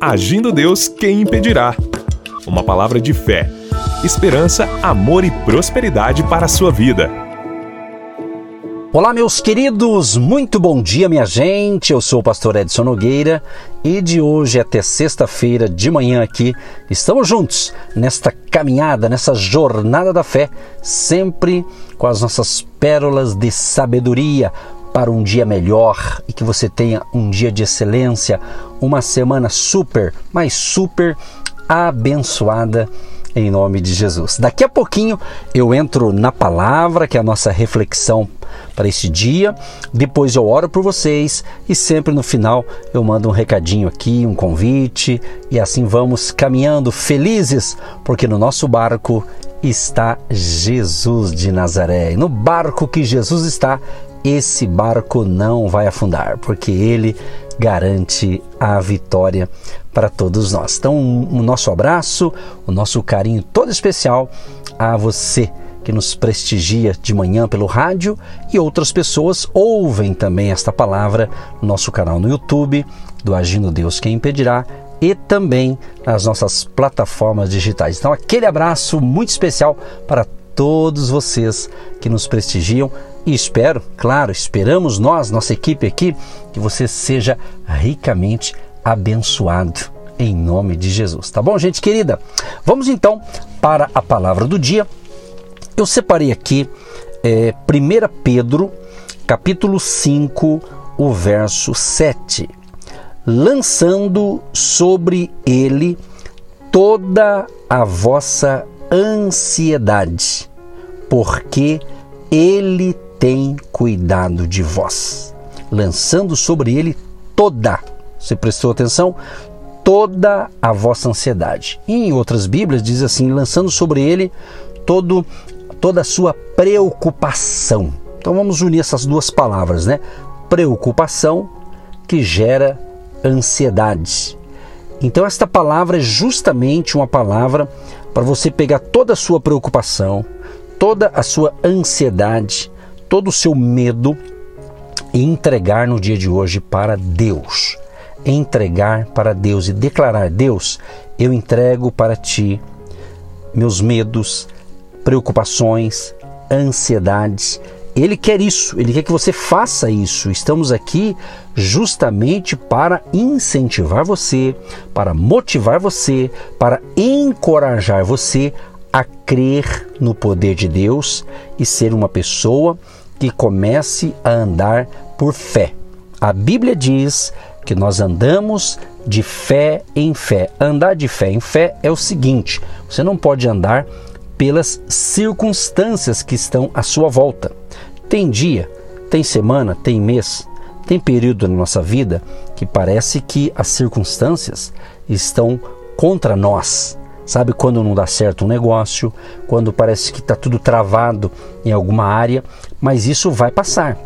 Agindo Deus, quem impedirá? Uma palavra de fé, esperança, amor e prosperidade para a sua vida. Olá, meus queridos, muito bom dia, minha gente. Eu sou o pastor Edson Nogueira e de hoje até sexta-feira de manhã aqui estamos juntos nesta caminhada, nessa jornada da fé, sempre com as nossas pérolas de sabedoria para um dia melhor e que você tenha um dia de excelência, uma semana super, mas super abençoada em nome de Jesus. Daqui a pouquinho eu entro na palavra, que é a nossa reflexão para esse dia. Depois eu oro por vocês e sempre no final eu mando um recadinho aqui, um convite e assim vamos caminhando felizes, porque no nosso barco está Jesus de Nazaré. E no barco que Jesus está, esse barco não vai afundar, porque ele garante a vitória para todos nós. Então, o nosso abraço, o nosso carinho todo especial a você que nos prestigia de manhã pelo rádio e outras pessoas ouvem também esta palavra no nosso canal no YouTube do Agindo Deus Quem Impedirá e também nas nossas plataformas digitais. Então, aquele abraço muito especial para todos vocês que nos prestigiam e espero, claro, esperamos nós, nossa equipe aqui, que você seja ricamente abençoado em nome de Jesus. Tá bom, gente querida? Vamos então para a palavra do dia. Eu separei aqui é, 1 Pedro, capítulo 5, o verso 7. Lançando sobre ele toda a vossa ansiedade, porque ele tem cuidado de vós, lançando sobre ele toda, você prestou atenção? Toda a vossa ansiedade. E em outras Bíblias diz assim, lançando sobre ele todo, toda a sua preocupação. Então vamos unir essas duas palavras, né? Preocupação que gera ansiedade. Então esta palavra é justamente uma palavra para você pegar toda a sua preocupação, toda a sua ansiedade, todo o seu medo e entregar no dia de hoje para Deus. Entregar para Deus e declarar: Deus, eu entrego para ti meus medos, preocupações, ansiedades. Ele quer isso, ele quer que você faça isso. Estamos aqui justamente para incentivar você, para motivar você, para encorajar você a crer no poder de Deus e ser uma pessoa que comece a andar por fé. A Bíblia diz que nós andamos de fé em fé. Andar de fé em fé é o seguinte: você não pode andar pelas circunstâncias que estão à sua volta. Tem dia, tem semana, tem mês, tem período na nossa vida que parece que as circunstâncias estão contra nós. Sabe quando não dá certo um negócio, quando parece que está tudo travado em alguma área, mas isso vai passar.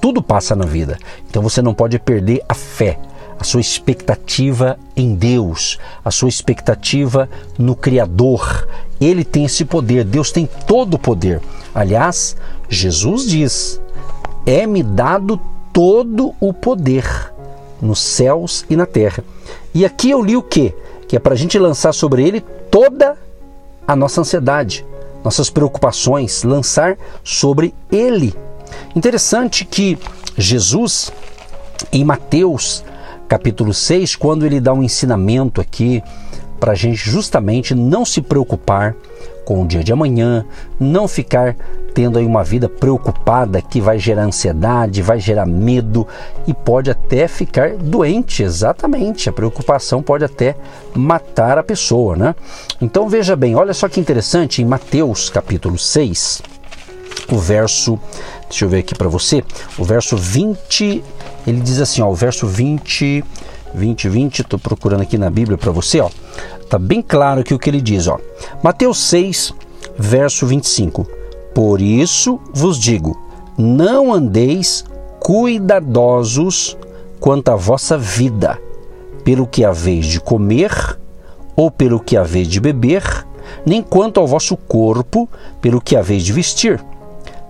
Tudo passa na vida. Então você não pode perder a fé, a sua expectativa em Deus, a sua expectativa no Criador. Ele tem esse poder, Deus tem todo o poder. Aliás, Jesus diz: É-me dado todo o poder nos céus e na terra. E aqui eu li o que? que é para a gente lançar sobre ele toda a nossa ansiedade, nossas preocupações, lançar sobre ele. Interessante que Jesus, em Mateus capítulo 6, quando ele dá um ensinamento aqui para a gente justamente não se preocupar com o dia de amanhã, não ficar tendo aí uma vida preocupada que vai gerar ansiedade, vai gerar medo e pode até ficar doente, exatamente. A preocupação pode até matar a pessoa, né? Então veja bem, olha só que interessante, em Mateus capítulo 6, o verso, deixa eu ver aqui para você, o verso 20, ele diz assim, ó, o verso 20, 20, 20, estou procurando aqui na Bíblia para você, ó, tá bem claro aqui o que ele diz, ó, Mateus 6, verso 25, por isso vos digo: não andeis cuidadosos quanto à vossa vida, pelo que haveis de comer ou pelo que haveis de beber, nem quanto ao vosso corpo, pelo que haveis de vestir.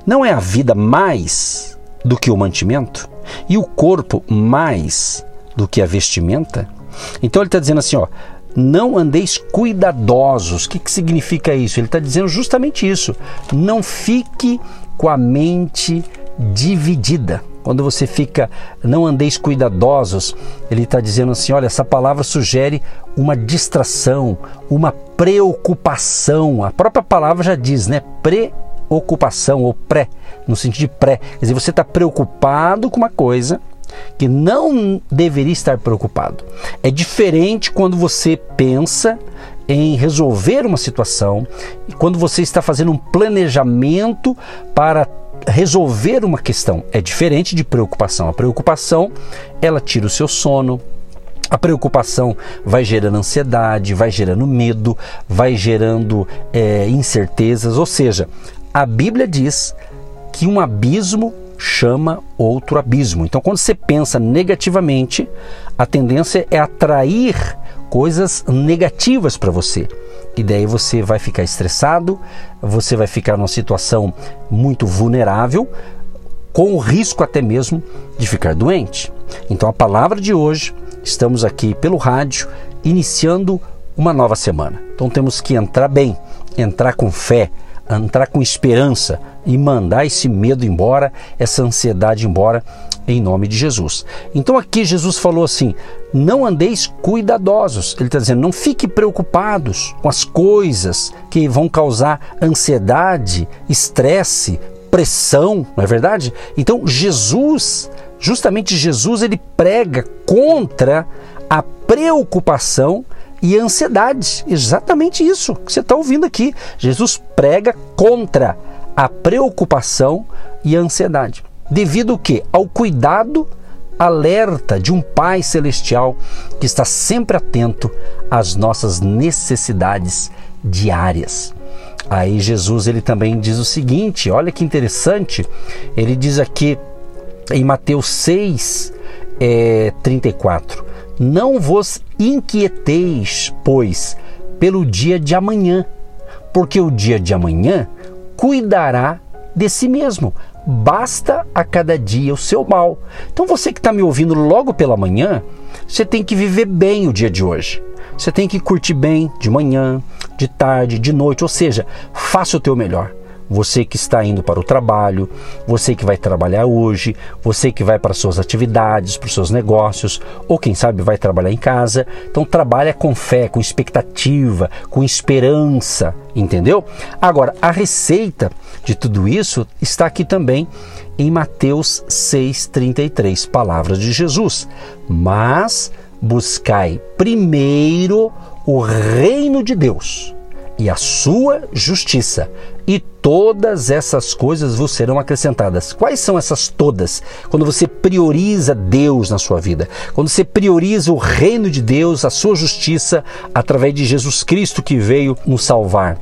Não é a vida mais do que o mantimento, e o corpo mais do que a vestimenta? Então ele está dizendo assim, ó, não andeis cuidadosos. O que, que significa isso? Ele está dizendo justamente isso. Não fique com a mente dividida. Quando você fica, não andeis cuidadosos, ele está dizendo assim: olha, essa palavra sugere uma distração, uma preocupação. A própria palavra já diz, né? Preocupação ou pré, no sentido de pré. Quer dizer, você está preocupado com uma coisa que não deveria estar preocupado. É diferente quando você pensa em resolver uma situação e quando você está fazendo um planejamento para resolver uma questão. É diferente de preocupação. A preocupação, ela tira o seu sono, a preocupação vai gerando ansiedade, vai gerando medo, vai gerando é, incertezas. Ou seja, a Bíblia diz que um abismo chama outro abismo. Então, quando você pensa negativamente, a tendência é atrair coisas negativas para você. E daí você vai ficar estressado, você vai ficar numa situação muito vulnerável, com o risco até mesmo de ficar doente. Então, a palavra de hoje, estamos aqui pelo rádio, iniciando uma nova semana. Então, temos que entrar bem, entrar com fé, entrar com esperança e mandar esse medo embora, essa ansiedade embora, em nome de Jesus. Então aqui Jesus falou assim: não andeis cuidadosos. Ele está dizendo, não fique preocupados com as coisas que vão causar ansiedade, estresse, pressão, não é verdade? Então Jesus, justamente Jesus, ele prega contra a preocupação e ansiedade. Exatamente isso que você está ouvindo aqui. Jesus prega contra a preocupação e a ansiedade. Devido o quê? Ao cuidado alerta de um Pai celestial que está sempre atento às nossas necessidades diárias. Aí Jesus ele também diz o seguinte, olha que interessante, ele diz aqui em Mateus 6, é, 34, não vos inquieteis, pois, pelo dia de amanhã, porque o dia de amanhã cuidará de si mesmo. Basta a cada dia o seu mal. Então você que está me ouvindo logo pela manhã, você tem que viver bem o dia de hoje. Você tem que curtir bem de manhã, de tarde, de noite, ou seja, faça o teu melhor você que está indo para o trabalho, você que vai trabalhar hoje, você que vai para suas atividades, para os seus negócios, ou quem sabe vai trabalhar em casa. Então trabalha com fé, com expectativa, com esperança, entendeu? Agora, a receita de tudo isso está aqui também em Mateus 6:33, palavras de Jesus. Mas buscai primeiro o reino de Deus e a sua justiça, e todas essas coisas vos serão acrescentadas. Quais são essas todas? Quando você prioriza Deus na sua vida, quando você prioriza o reino de Deus, a sua justiça, através de Jesus Cristo que veio nos salvar.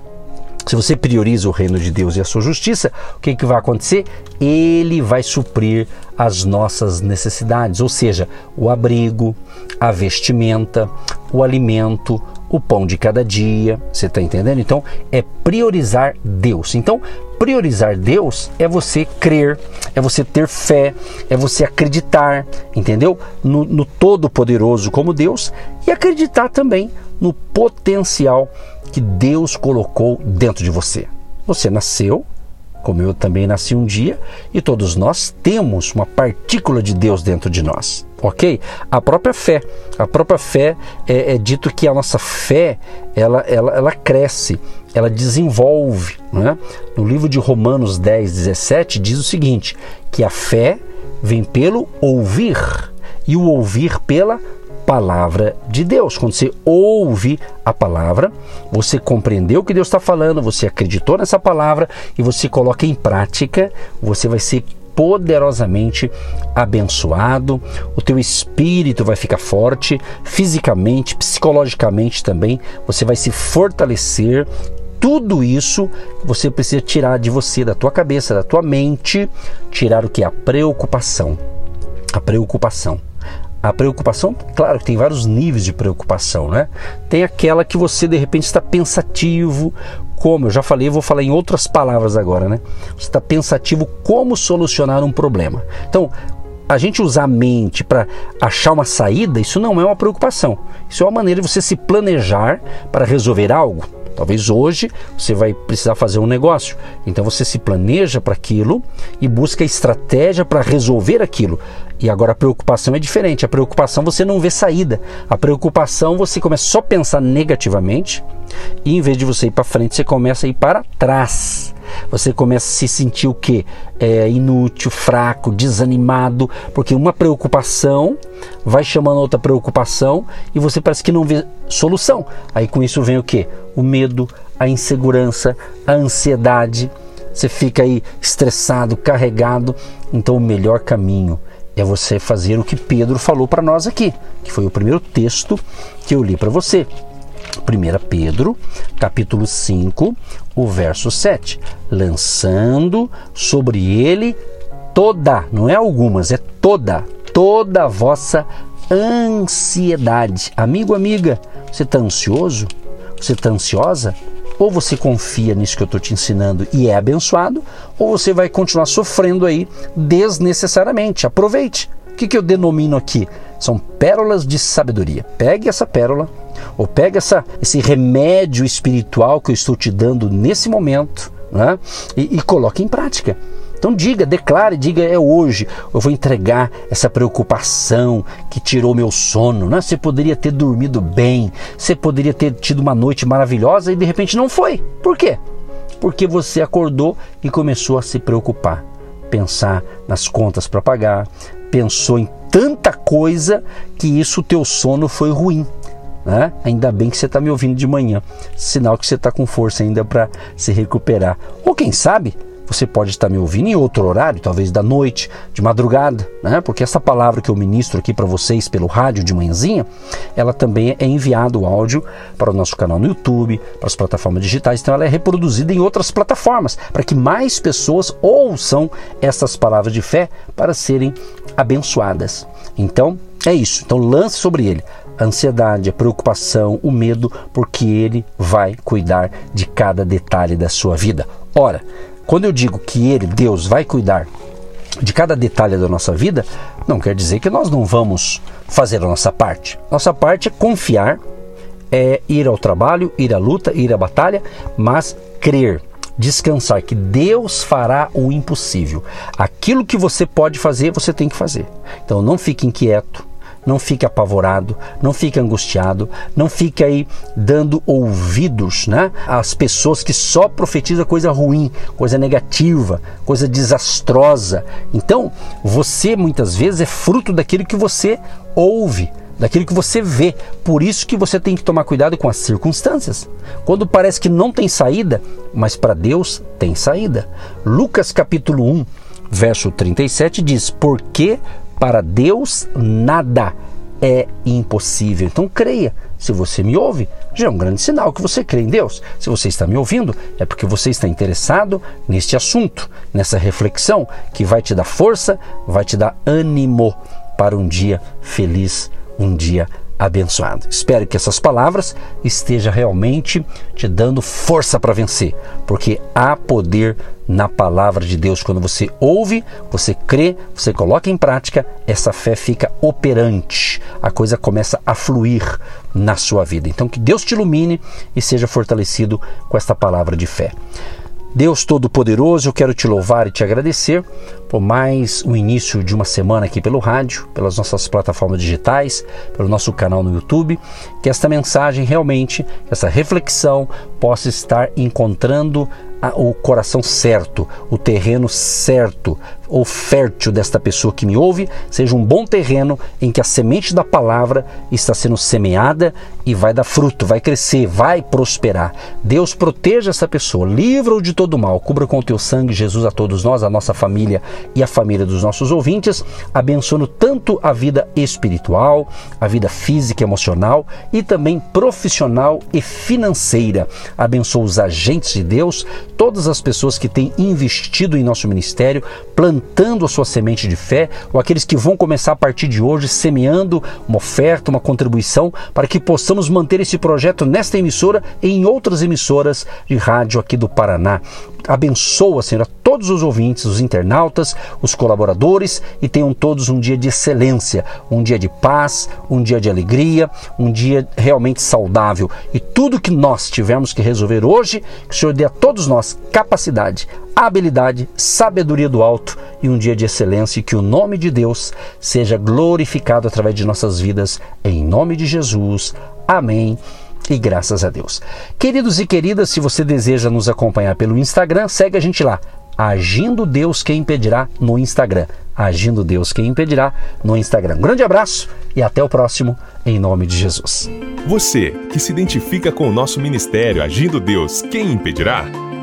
Se você prioriza o reino de Deus e a sua justiça, o que, que vai acontecer? Ele vai suprir as nossas necessidades, ou seja, o abrigo, a vestimenta, o alimento, o pão de cada dia. Você está entendendo? Então, é priorizar Deus. Então, priorizar Deus é você crer, é você ter fé, é você acreditar, entendeu? No, no Todo-Poderoso como Deus e acreditar também no potencial que Deus colocou dentro de você. Você nasceu como eu também nasci um dia, e todos nós temos uma partícula de Deus dentro de nós, ok? A própria fé, a própria fé é, é dito que a nossa fé ela, ela, ela cresce, ela desenvolve. Né? No livro de Romanos 10, 17 diz o seguinte: que a fé vem pelo ouvir e o ouvir pela palavra de Deus. Quando você ouve a palavra, você compreendeu o que Deus está falando, você acreditou nessa palavra e você coloca em prática, você vai ser poderosamente abençoado, o teu espírito vai ficar forte, fisicamente, psicologicamente também, você vai se fortalecer. Tudo isso você precisa tirar de você, da tua cabeça, da tua mente, tirar o que? A preocupação. A preocupação. A preocupação, claro que tem vários níveis de preocupação, né? Tem aquela que você de repente está pensativo, como eu já falei, vou falar em outras palavras agora, né? Você está pensativo como solucionar um problema. Então, a gente usar a mente para achar uma saída, isso não é uma preocupação. Isso é uma maneira de você se planejar para resolver algo. Talvez hoje você vai precisar fazer um negócio. Então você se planeja para aquilo e busca estratégia para resolver aquilo. E agora a preocupação é diferente. A preocupação você não vê saída. A preocupação você começa só a pensar negativamente e em vez de você ir para frente, você começa a ir para trás. Você começa a se sentir o quê? É, inútil, fraco, desanimado, porque uma preocupação vai chamando outra preocupação e você parece que não vê solução. Aí com isso vem o quê? O medo, a insegurança, a ansiedade. Você fica aí estressado, carregado. Então o melhor caminho é você fazer o que Pedro falou para nós aqui, que foi o primeiro texto que eu li para você. 1 Pedro, capítulo 5, o verso 7. Lançando sobre ele toda, não é algumas, é toda, toda a vossa ansiedade. Amigo, amiga, você está ansioso? Você está ansiosa? Ou você confia nisso que eu estou te ensinando e é abençoado, ou você vai continuar sofrendo aí desnecessariamente. Aproveite. O que, que eu denomino aqui? São pérolas de sabedoria. Pegue essa pérola, ou pegue essa, esse remédio espiritual que eu estou te dando nesse momento né? e, e coloque em prática. Então diga, declare, diga é hoje. Eu vou entregar essa preocupação que tirou meu sono. Né? Você poderia ter dormido bem, você poderia ter tido uma noite maravilhosa e de repente não foi. Por quê? Porque você acordou e começou a se preocupar, pensar nas contas para pagar, pensou em tanta coisa que isso teu sono foi ruim. Né? Ainda bem que você está me ouvindo de manhã, sinal que você está com força ainda para se recuperar. Ou quem sabe você pode estar me ouvindo em outro horário, talvez da noite, de madrugada, né? Porque essa palavra que eu ministro aqui para vocês pelo rádio de manhãzinha, ela também é enviado o áudio para o nosso canal no YouTube, para as plataformas digitais, então ela é reproduzida em outras plataformas, para que mais pessoas ouçam essas palavras de fé para serem abençoadas. Então, é isso. Então lance sobre ele a ansiedade, a preocupação, o medo, porque ele vai cuidar de cada detalhe da sua vida. Ora, quando eu digo que Ele, Deus, vai cuidar de cada detalhe da nossa vida, não quer dizer que nós não vamos fazer a nossa parte. Nossa parte é confiar, é ir ao trabalho, ir à luta, ir à batalha, mas crer, descansar que Deus fará o impossível. Aquilo que você pode fazer, você tem que fazer. Então não fique inquieto, não fique apavorado, não fique angustiado, não fique aí dando ouvidos né, às pessoas que só profetizam coisa ruim, coisa negativa, coisa desastrosa. Então, você muitas vezes é fruto daquilo que você ouve daquilo que você vê. Por isso que você tem que tomar cuidado com as circunstâncias. Quando parece que não tem saída, mas para Deus tem saída. Lucas capítulo 1, verso 37 diz: "Porque para Deus, nada é impossível. Então creia. Se você me ouve, já é um grande sinal que você crê em Deus. Se você está me ouvindo, é porque você está interessado neste assunto, nessa reflexão que vai te dar força, vai te dar ânimo para um dia feliz, um dia abençoado. Espero que essas palavras estejam realmente te dando força para vencer, porque há poder na palavra de Deus. Quando você ouve, você crê, você coloca em prática, essa fé fica operante. A coisa começa a fluir na sua vida. Então que Deus te ilumine e seja fortalecido com esta palavra de fé. Deus Todo-Poderoso, eu quero te louvar e te agradecer por mais o início de uma semana aqui pelo rádio, pelas nossas plataformas digitais, pelo nosso canal no YouTube. Que esta mensagem realmente, essa reflexão, possa estar encontrando o coração certo, o terreno certo, ou fértil desta pessoa que me ouve, seja um bom terreno em que a semente da palavra está sendo semeada e vai dar fruto, vai crescer, vai prosperar. Deus proteja essa pessoa, livra-o de todo mal, cubra com o teu sangue, Jesus, a todos nós, a nossa família e a família dos nossos ouvintes, abençoando tanto a vida espiritual, a vida física, emocional e também profissional e financeira. Abençoa os agentes de Deus, todas as pessoas que têm investido em nosso ministério, plantando plantando a sua semente de fé, ou aqueles que vão começar a partir de hoje semeando uma oferta, uma contribuição, para que possamos manter esse projeto nesta emissora e em outras emissoras de rádio aqui do Paraná. Abençoa, Senhor, a todos os ouvintes, os internautas, os colaboradores e tenham todos um dia de excelência, um dia de paz, um dia de alegria, um dia realmente saudável. E tudo que nós tivermos que resolver hoje, que o Senhor dê a todos nós capacidade, habilidade, sabedoria do alto e um dia de excelência e que o nome de Deus seja glorificado através de nossas vidas. Em nome de Jesus. Amém e graças a Deus. Queridos e queridas, se você deseja nos acompanhar pelo Instagram, segue a gente lá. Agindo Deus quem impedirá no Instagram. Agindo Deus quem impedirá no Instagram. Grande abraço e até o próximo, em nome de Jesus. Você que se identifica com o nosso ministério Agindo Deus quem impedirá